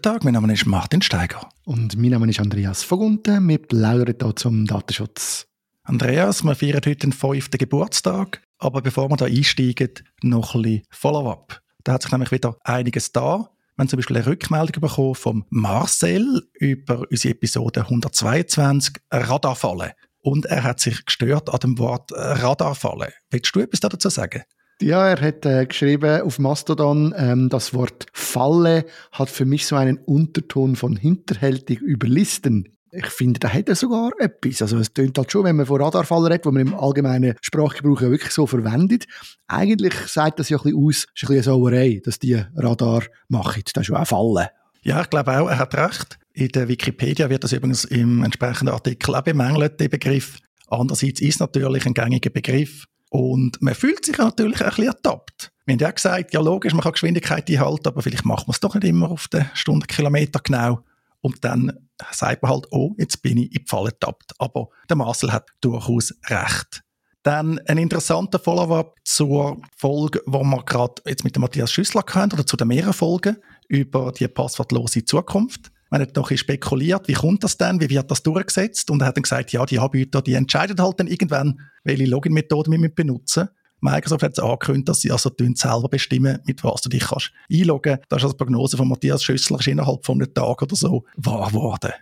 Guten Tag, mein Name ist Martin Steiger. Und mein Name ist Andreas Vogunten. Wir plaudern hier zum Datenschutz. Andreas, wir feiern heute den fünften Geburtstag, aber bevor wir da einsteigen, noch ein bisschen Follow-up. Da hat sich nämlich wieder einiges da. Wir haben zum Beispiel eine Rückmeldung bekommen von Marcel über unsere Episode 122 Radarfalle. Und er hat sich gestört an dem Wort Radarfalle. Willst du etwas dazu sagen? Ja, er hat äh, geschrieben auf Mastodon, ähm, das Wort Falle hat für mich so einen Unterton von hinterhältig überlisten. Ich finde, da hat er sogar etwas. Also es tönt halt schon, wenn man von Radarfallen redet, wo man im allgemeinen Sprachgebrauch ja wirklich so verwendet. Eigentlich sagt das ja ein bisschen aus, ist ein bisschen eine Sauerei, dass die Radar machen. Das ist schon auch Fallen. Ja, ich glaube auch, er hat recht. In der Wikipedia wird das übrigens im entsprechenden Artikel auch bemängelt, der Begriff. Andererseits ist natürlich ein gängiger Begriff. Und man fühlt sich natürlich ein bisschen ertappt. Wir haben ja gesagt, ja logisch, man kann Geschwindigkeit einhalten, aber vielleicht macht man es doch nicht immer auf den Stundenkilometer genau. Und dann sagt man halt, oh, jetzt bin ich in die Falle ertappt. Aber der Marcel hat durchaus recht. Dann ein interessanter Follow-up zur Folge, wo wir gerade jetzt mit dem Matthias Schüssler hatten, oder zu den mehreren Folgen über die passwortlose Zukunft. Man hat noch ein spekuliert, wie kommt das denn, wie wird das durchgesetzt? Und er hat dann gesagt, ja, die Anbieter, die entscheiden halt dann irgendwann, welche Login-Methode wir benutzen. Microsoft hat es angekündigt, dass sie also selber bestimmen, mit was du dich kannst einloggen kannst. Das ist also die Prognose von Matthias Schüssler, ist innerhalb von einem Tag oder so wahr geworden.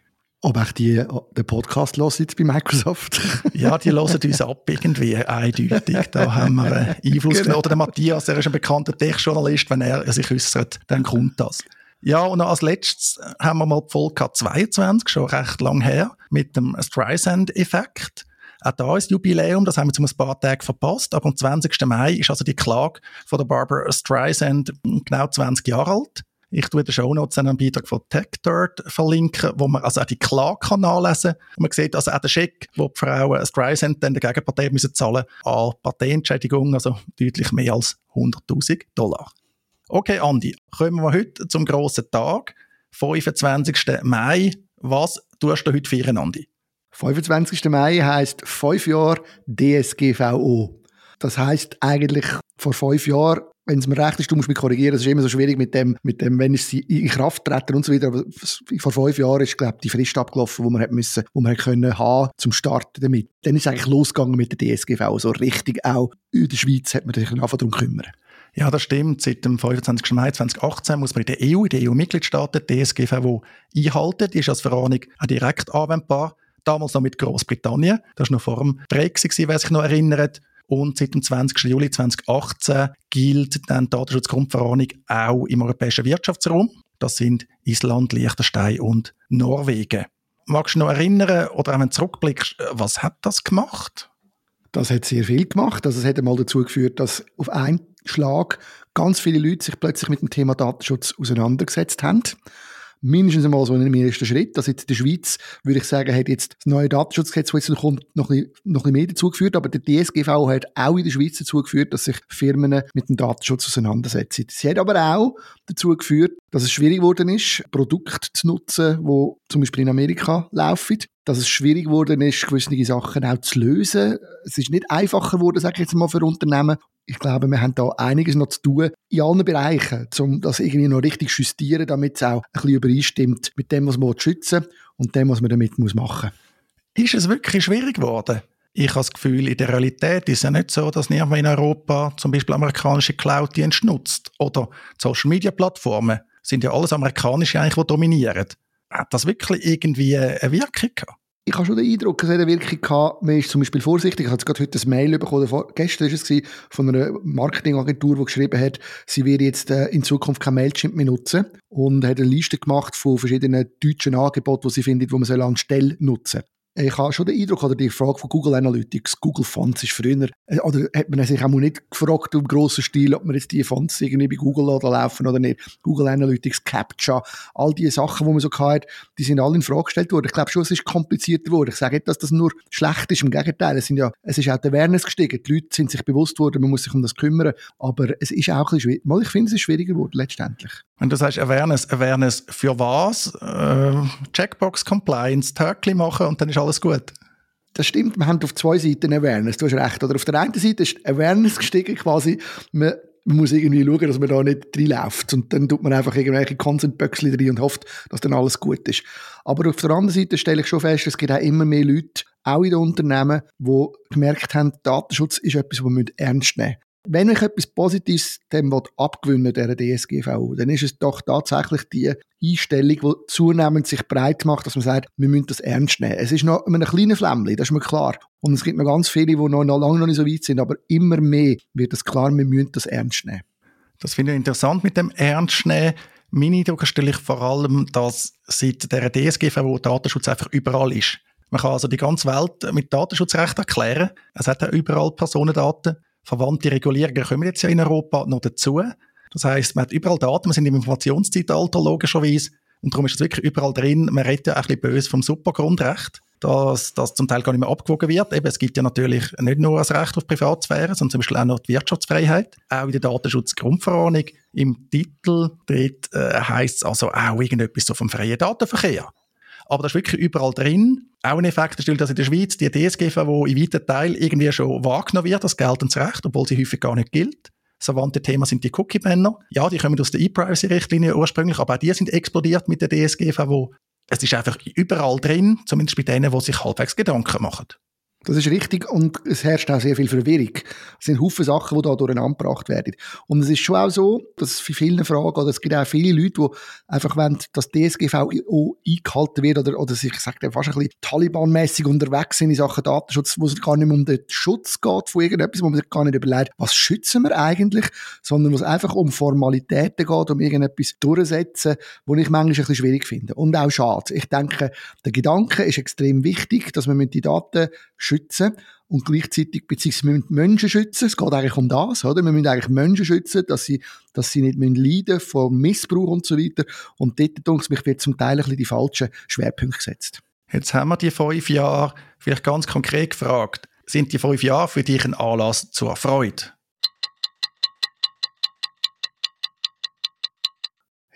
Ob auch die den Podcast hören bei Microsoft? ja, die hören uns ab irgendwie eindeutig. Da haben wir einen Einfluss genau. genommen. Oder der Matthias, er ist ein bekannter Tech-Journalist, wenn er sich äußert, dann kommt das. Ja, und als letztes haben wir mal die Folge 22, schon recht lang her, mit dem Streisand-Effekt. Auch da ist Jubiläum, das haben wir zu ein paar Tagen verpasst, aber am 20. Mai ist also die Klage von der Barbara Streisand genau 20 Jahre alt. Ich tue in den Show Notes einen Beitrag von TechDirt verlinken, wo man also auch die Klage kann nachlesen kann. Man sieht also auch den Scheck, wo die Frauen Streisand dann der Gegenpartei müssen zahlen an Parteientschädigung, also deutlich mehr als 100.000 Dollar. Okay, Andi, kommen wir heute zum grossen Tag, 25. Mai. Was tust du heute feiern, Andi? 25. Mai heisst fünf Jahre DSGVO. Das heisst eigentlich vor fünf Jahren, wenn es mir recht ist, du musst mich korrigieren, es ist immer so schwierig mit dem, mit dem, wenn es in Kraft treten und so weiter. Aber vor fünf Jahren ist, glaube ich, die Frist abgelaufen, wo man hat müssen, wo man hat können haben zum Starten damit. Dann ist es eigentlich losgegangen mit der DSGVO. So richtig auch in der Schweiz hat man sich einfach darum kümmern. Ja, das stimmt. Seit dem 25. Mai 2018 muss man in der EU, in den EU-Mitgliedstaaten, die DSGVO einhalten. Die ist als Verordnung auch direkt anwendbar. Damals noch mit Großbritannien. Das war noch vor dem Brexit, wer sich noch erinnert. Und seit dem 20. Juli 2018 gilt dann die Datenschutzgrundverordnung auch im europäischen Wirtschaftsraum. Das sind Island, Liechtenstein und Norwegen. Magst du noch erinnern oder auch wenn du zurückblickst, was hat das gemacht? Das hat sehr viel gemacht. Also es hat einmal dazu geführt, dass auf einen Schlag ganz viele Leute sich plötzlich mit dem Thema Datenschutz auseinandergesetzt haben mindestens einmal so ein ersten Schritt. Also jetzt in der Schweiz, würde ich sagen, hat jetzt das neue Datenschutzgesetz, das jetzt kommt, noch ein, bisschen, noch ein bisschen mehr dazu geführt. Aber der DSGV hat auch in der Schweiz dazu geführt, dass sich Firmen mit dem Datenschutz auseinandersetzen. Sie hat aber auch dazu geführt, dass es schwierig geworden ist, Produkte zu nutzen, die zum Beispiel in Amerika laufen dass es schwierig geworden ist, gewisse Sachen auch zu lösen. Es ist nicht einfacher geworden, sage ich jetzt mal, für Unternehmen ich glaube, wir haben da einiges noch zu tun in allen Bereichen, um das irgendwie noch richtig zu justieren, damit es auch ein bisschen übereinstimmt mit dem, was man schützen und dem, was man damit machen muss. Ist es wirklich schwierig geworden? Ich habe das Gefühl, in der Realität ist es ja nicht so, dass niemand in Europa zum Beispiel amerikanische Cloud-Dienste nutzt. Oder Social-Media-Plattformen sind ja alles amerikanische eigentlich, die dominieren. Hat das wirklich irgendwie eine Wirkung gehabt? Ich habe schon den Eindruck, es hat eine Wirkung gehabt, man ist zum Beispiel vorsichtig, ich habe gerade heute ein Mail bekommen, gestern war es von einer Marketingagentur, die geschrieben hat, sie wird jetzt äh, in Zukunft kein Mailchimp mehr nutzen und hat eine Liste gemacht von verschiedenen deutschen Angeboten, die sie findet, wo man soll anstelle nutzen ich habe schon den Eindruck, oder die Frage von Google Analytics, Google Fonts ist früher, äh, oder hat man sich auch nicht gefragt im grossen Stil, ob man jetzt die Fonts irgendwie bei Google laufen oder nicht. Google Analytics, Captcha, all die Sachen, die man so hatte, die sind alle in Frage gestellt worden. Ich glaube schon, es ist komplizierter geworden. Ich sage nicht, dass das nur schlecht ist, im Gegenteil. Es, sind ja, es ist auch der Awareness gestiegen. Die Leute sind sich bewusst worden, man muss sich um das kümmern. Aber es ist auch ein bisschen schwierig. Ich finde, es ist schwieriger geworden, letztendlich. Wenn du sagst Awareness, Awareness für was? Äh, Checkbox Compliance, Töckli machen und dann ist alles gut. Das stimmt, wir haben auf zwei Seiten Awareness, du hast recht. Oder auf der einen Seite ist Awareness gestiegen, quasi, man man muss irgendwie schauen, dass man da nicht reinläuft. Und dann tut man einfach irgendwelche Consent-Böckchen rein und hofft, dass dann alles gut ist. Aber auf der anderen Seite stelle ich schon fest, es gibt auch immer mehr Leute, auch in den Unternehmen, die gemerkt haben, Datenschutz ist etwas, was wir ernst nehmen müssen wenn ich etwas Positives dem abgewinnen der DSGVO, dann ist es doch tatsächlich die Einstellung, die zunehmend sich breit macht, dass man sagt, wir müssen das ernst nehmen. Es ist noch ein kleines Flämmchen, das ist mir klar. Und es gibt noch ganz viele, die noch, noch lange noch nicht so weit sind, aber immer mehr wird es klar, wir müssen das ernst nehmen. Das finde ich interessant mit dem Ernst nehmen. Meine Eindruck stelle ich vor allem, dass seit der DSGVO Datenschutz einfach überall ist. Man kann also die ganze Welt mit Datenschutzrecht erklären. Es hat ja überall Personendaten verwandte Regulierungen kommen jetzt ja in Europa noch dazu. Das heißt, man hat überall Daten, wir sind im Informationszeitalter logischerweise und darum ist es wirklich überall drin. Man redet ja auch ein bisschen böse vom Supergrundrecht, dass das zum Teil gar nicht mehr abgewogen wird. Eben, es gibt ja natürlich nicht nur das Recht auf Privatsphäre, sondern zum Beispiel auch noch die Wirtschaftsfreiheit. Auch in der Datenschutzgrundverordnung im Titel dort, äh, heisst es also auch irgendetwas so vom freien Datenverkehr. Aber das ist wirklich überall drin. Auch ein Effekt ist, dass in der Schweiz die DSGVO in weiten Teil irgendwie schon wahrgenommen wird, das geltendes Recht, obwohl sie häufig gar nicht gilt. Verwandte Thema sind die Cookie-Banner. Ja, die kommen aus der E-Privacy-Richtlinie ursprünglich, aber auch die sind explodiert mit der DSGVO. Es ist einfach überall drin, zumindest bei denen, die sich halbwegs Gedanken machen. Das ist richtig und es herrscht auch sehr viel Verwirrung. Es sind Haufen Sachen, die da durcheinander gebracht werden. Und es ist schon auch so, dass für viele Fragen, oder es gibt auch viele Leute, die einfach wollen, dass DSGVO eingehalten wird oder, oder sich, ich sage fast ein bisschen Taliban-mässig unterwegs sind in Sachen Datenschutz, wo es gar nicht mehr um den Schutz geht von irgendetwas, wo man sich gar nicht überlegt, was schützen wir eigentlich, sondern wo es einfach um Formalitäten geht, um irgendetwas durchzusetzen, wo ich manchmal ein bisschen schwierig finde. Und auch schade. Ich denke, der Gedanke ist extrem wichtig, dass man mit die Daten schützen und gleichzeitig, beziehungsweise wir müssen Menschen schützen, es geht eigentlich um das, oder? Wir müssen eigentlich Menschen schützen, dass sie, dass sie nicht leiden von Missbrauch und so weiter. Und dort, denke ich, wird zum Teil ein bisschen die falschen Schwerpunkte gesetzt. Jetzt haben wir die fünf Jahre, vielleicht ganz konkret gefragt, sind die fünf Jahre für dich ein Anlass zur Freude?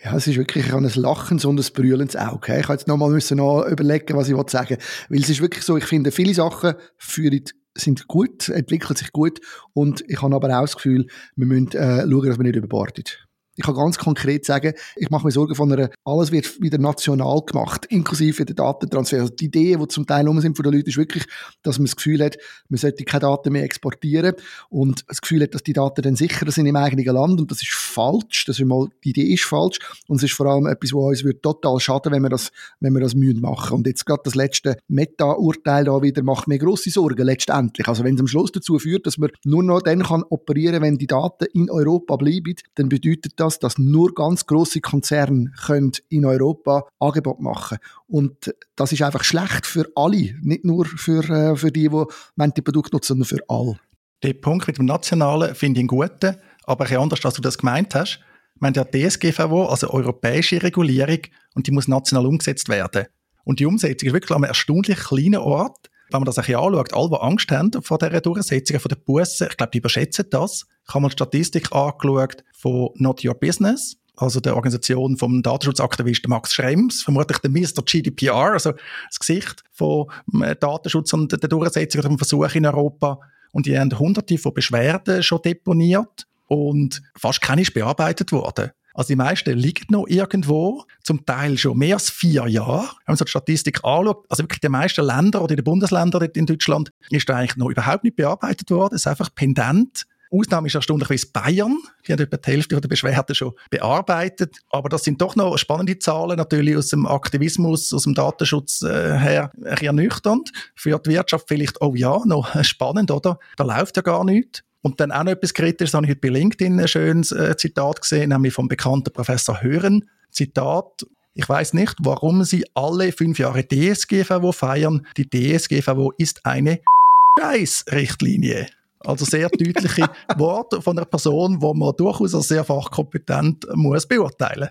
Ja, es ist wirklich, ich habe ein lachendes und ein brüllendes Auge. Ich habe jetzt nochmal müssen noch überlegen, was ich sagen will. Weil es ist wirklich so, ich finde, viele Sachen führen sind gut, entwickeln sich gut und ich habe aber auch das Gefühl, wir müssen äh, schauen, dass wir nicht überbordet. Ich kann ganz konkret sagen, ich mache mir Sorgen von einer, alles wird wieder national gemacht, inklusive der Datentransfer. Also die Ideen, die zum Teil um sind von den Leuten, ist wirklich, dass man das Gefühl hat, man sollte keine Daten mehr exportieren und das Gefühl hat, dass die Daten dann sicherer sind im eigenen Land und das ist falsch. Das ist mal, die Idee ist falsch und es ist vor allem etwas, was uns wird total schaden, wenn wir das, wenn wir das mühen machen. Und jetzt gerade das letzte Meta-Urteil da wieder macht mir grosse Sorgen letztendlich. Also wenn es am Schluss dazu führt, dass man nur noch dann kann operieren, wenn die Daten in Europa bleiben, dann bedeutet das, das, dass nur ganz große Konzerne können in Europa Angebot machen und das ist einfach schlecht für alle, nicht nur für, äh, für die, die die Produkte nutzen, sondern für alle. Der Punkt mit dem Nationalen finde ich einen guten, aber ein anders, als du das gemeint hast. Wir haben ja DSGVO, also europäische Regulierung, und die muss national umgesetzt werden. Und die Umsetzung ist wirklich an einem erstaunlich kleinen Ort. Wenn man das ein bisschen anschaut, alle, die Angst haben vor dieser Durchsetzung, von den Bussen, ich glaube, die überschätzen das. Ich habe mal die Statistik angeschaut von Not Your Business, also der Organisation vom Datenschutzaktivisten Max Schrems, vermutlich der Mr. GDPR, also das Gesicht von äh, Datenschutz und der Durchsetzung dem Versuch in Europa. Und die haben hunderte von Beschwerden schon deponiert und fast keine ist bearbeitet worden. Also die meisten liegen noch irgendwo, zum Teil schon mehr als vier Jahre. Wenn man so die Statistik anschaut, also wirklich die meisten Länder oder die Bundesländer in Deutschland, ist da eigentlich noch überhaupt nicht bearbeitet worden. Ist einfach pendent Ausnahme ist erstaunlicherweise Bayern. Die haben etwa die Hälfte der Beschwerden schon bearbeitet. Aber das sind doch noch spannende Zahlen, natürlich aus dem Aktivismus, aus dem Datenschutz äh, her ernüchternd. Für die Wirtschaft vielleicht, oh ja, noch spannend, oder? Da läuft ja gar nichts. Und dann auch noch etwas Kritisches, habe ich heute bei LinkedIn ein schönes äh, Zitat gesehen, nämlich vom bekannten Professor Hören. Zitat, ich weiß nicht, warum Sie alle fünf Jahre DSGVO feiern. Die DSGVO ist eine Scheißrichtlinie. Also sehr deutliche Worte von einer Person, die man durchaus als sehr fachkompetent muss beurteilen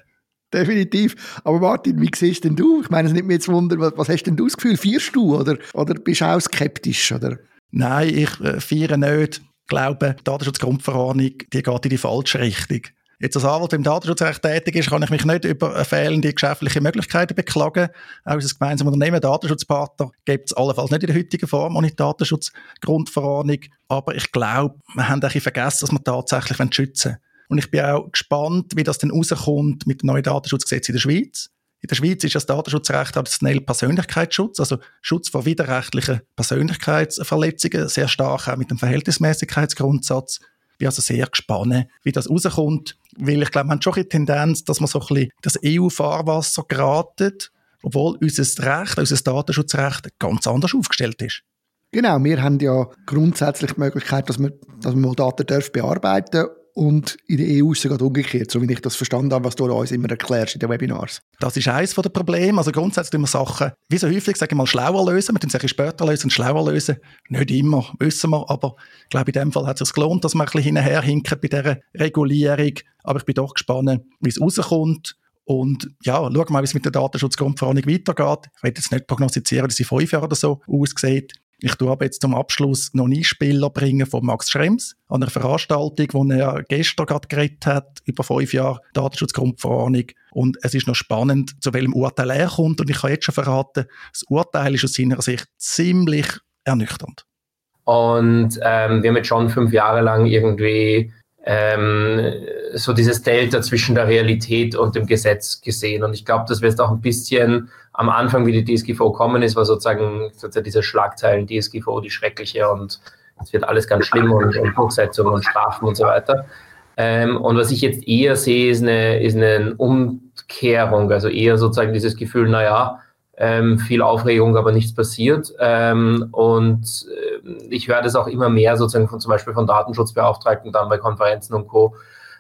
Definitiv. Aber Martin, wie siehst denn du? Ich meine, es nimmt mir jetzt Wunder, was, was hast denn du das Gefühl? Feierst du oder, oder bist du auch skeptisch? Oder? Nein, ich äh, feiere nicht. Ich glaube, die Datenschutzgrundverordnung die geht in die falsche Richtung. Jetzt als Anwalt im Datenschutzrecht tätig ist, kann ich mich nicht über fehlende geschäftliche Möglichkeiten beklagen. Auch als gemeinsames Unternehmen, Datenschutzpartner, gibt es allenfalls nicht in der heutigen Form ohne Datenschutzgrundverordnung. Aber ich glaube, wir haben ein bisschen vergessen, dass wir tatsächlich schützen wollen. Und ich bin auch gespannt, wie das denn rauskommt mit dem neuen Datenschutzgesetz in der Schweiz. In der Schweiz ist das Datenschutzrecht traditionell Persönlichkeitsschutz, also Schutz vor widerrechtlichen Persönlichkeitsverletzungen, sehr stark auch mit dem Verhältnismäßigkeitsgrundsatz. Bin also sehr gespannt, wie das rauskommt, weil ich glaube, man hat schon eine Tendenz, dass man so ein bisschen das EU-Fahrwasser geraten, obwohl unser Recht, unser Datenschutzrecht ganz anders aufgestellt ist. Genau, wir haben ja grundsätzlich die Möglichkeit, dass man, dass man Daten bearbeiten und in der EU ist es sogar umgekehrt, so wie ich das verstanden habe, was du uns immer erklärst in den Webinars. Das ist eines der Probleme. Also grundsätzlich wir Sachen, wie so häufig, sagen wir mal, schlauer lösen. Wir tun es später lösen und schlauer lösen. Nicht immer, wissen wir. Aber ich glaube, in dem Fall hat es sich gelohnt, dass wir ein bisschen hinterher bei dieser Regulierung. Aber ich bin doch gespannt, wie es rauskommt. Und ja, schauen wir mal, wie es mit der Datenschutzgrundverordnung weitergeht. Ich will jetzt nicht prognostizieren, dass sie fünf Jahre oder so aussieht. Ich tue aber jetzt zum Abschluss noch einen Spieler bringen von Max Schrems an einer Veranstaltung, wo er gestern gerade geredet hat, über fünf Jahre Datenschutzgrundverordnung. Und es ist noch spannend, zu welchem Urteil er kommt. Und ich kann jetzt schon verraten, das Urteil ist aus seiner Sicht ziemlich ernüchternd. Und ähm, wir haben jetzt schon fünf Jahre lang irgendwie ähm, so dieses Delta zwischen der Realität und dem Gesetz gesehen. Und ich glaube, dass wir jetzt auch ein bisschen am Anfang, wie die DSGVO kommen ist, war sozusagen, sozusagen diese Schlagzeilen DSGVO, die schreckliche und es wird alles ganz schlimm und, und Durchsetzung und Strafen und so weiter. Ähm, und was ich jetzt eher sehe, ist eine, ist eine Umkehrung, also eher sozusagen dieses Gefühl, naja, ähm, viel Aufregung, aber nichts passiert. Ähm, und äh, ich höre das auch immer mehr sozusagen von zum Beispiel von Datenschutzbeauftragten dann bei Konferenzen und Co.,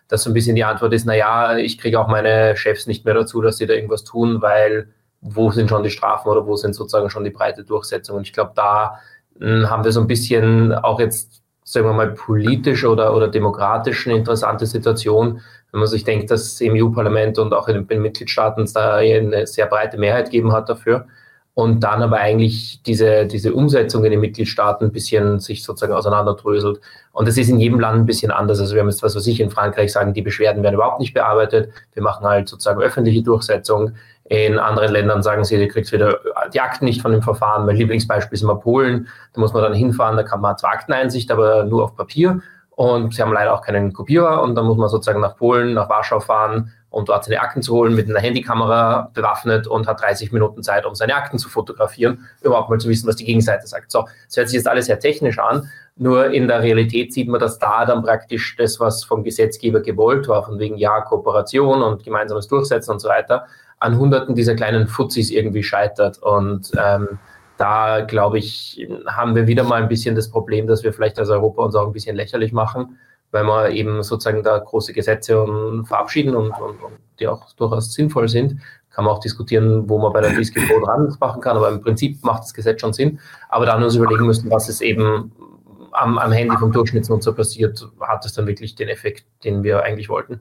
dass so ein bisschen die Antwort ist, naja, ich kriege auch meine Chefs nicht mehr dazu, dass sie da irgendwas tun, weil wo sind schon die Strafen oder wo sind sozusagen schon die breite Durchsetzung. Und ich glaube, da hm, haben wir so ein bisschen auch jetzt, sagen wir mal, politisch oder, oder demokratisch eine interessante Situation, wenn man sich denkt, dass im EU-Parlament und auch in den Mitgliedstaaten es da eine sehr breite Mehrheit gegeben hat dafür und dann aber eigentlich diese, diese Umsetzung in den Mitgliedstaaten ein bisschen sich sozusagen auseinanderdröselt. Und das ist in jedem Land ein bisschen anders. Also wir haben jetzt, was weiß ich, in Frankreich sagen, die Beschwerden werden überhaupt nicht bearbeitet. Wir machen halt sozusagen öffentliche Durchsetzung. In anderen Ländern sagen sie, du kriegst wieder die Akten nicht von dem Verfahren. Mein Lieblingsbeispiel ist immer Polen. Da muss man dann hinfahren, da kann man zwar Akteneinsicht, aber nur auf Papier. Und sie haben leider auch keinen Kopierer. Und dann muss man sozusagen nach Polen, nach Warschau fahren und dort seine Akten zu holen mit einer Handykamera bewaffnet und hat 30 Minuten Zeit, um seine Akten zu fotografieren, überhaupt mal zu wissen, was die Gegenseite sagt. So, das hört sich jetzt alles sehr technisch an, nur in der Realität sieht man, dass da dann praktisch das, was vom Gesetzgeber gewollt war, von wegen ja, Kooperation und gemeinsames Durchsetzen und so weiter, an hunderten dieser kleinen Fuzis irgendwie scheitert. Und ähm, da, glaube ich, haben wir wieder mal ein bisschen das Problem, dass wir vielleicht als Europa uns auch ein bisschen lächerlich machen, weil wir eben sozusagen da große Gesetze verabschieden und, und, und die auch durchaus sinnvoll sind. Kann man auch diskutieren, wo man bei der DSGVO dran machen kann, aber im Prinzip macht das Gesetz schon Sinn. Aber dann uns überlegen müssen, was es eben am, am Handy vom Durchschnittsnutzer passiert, hat es dann wirklich den Effekt, den wir eigentlich wollten.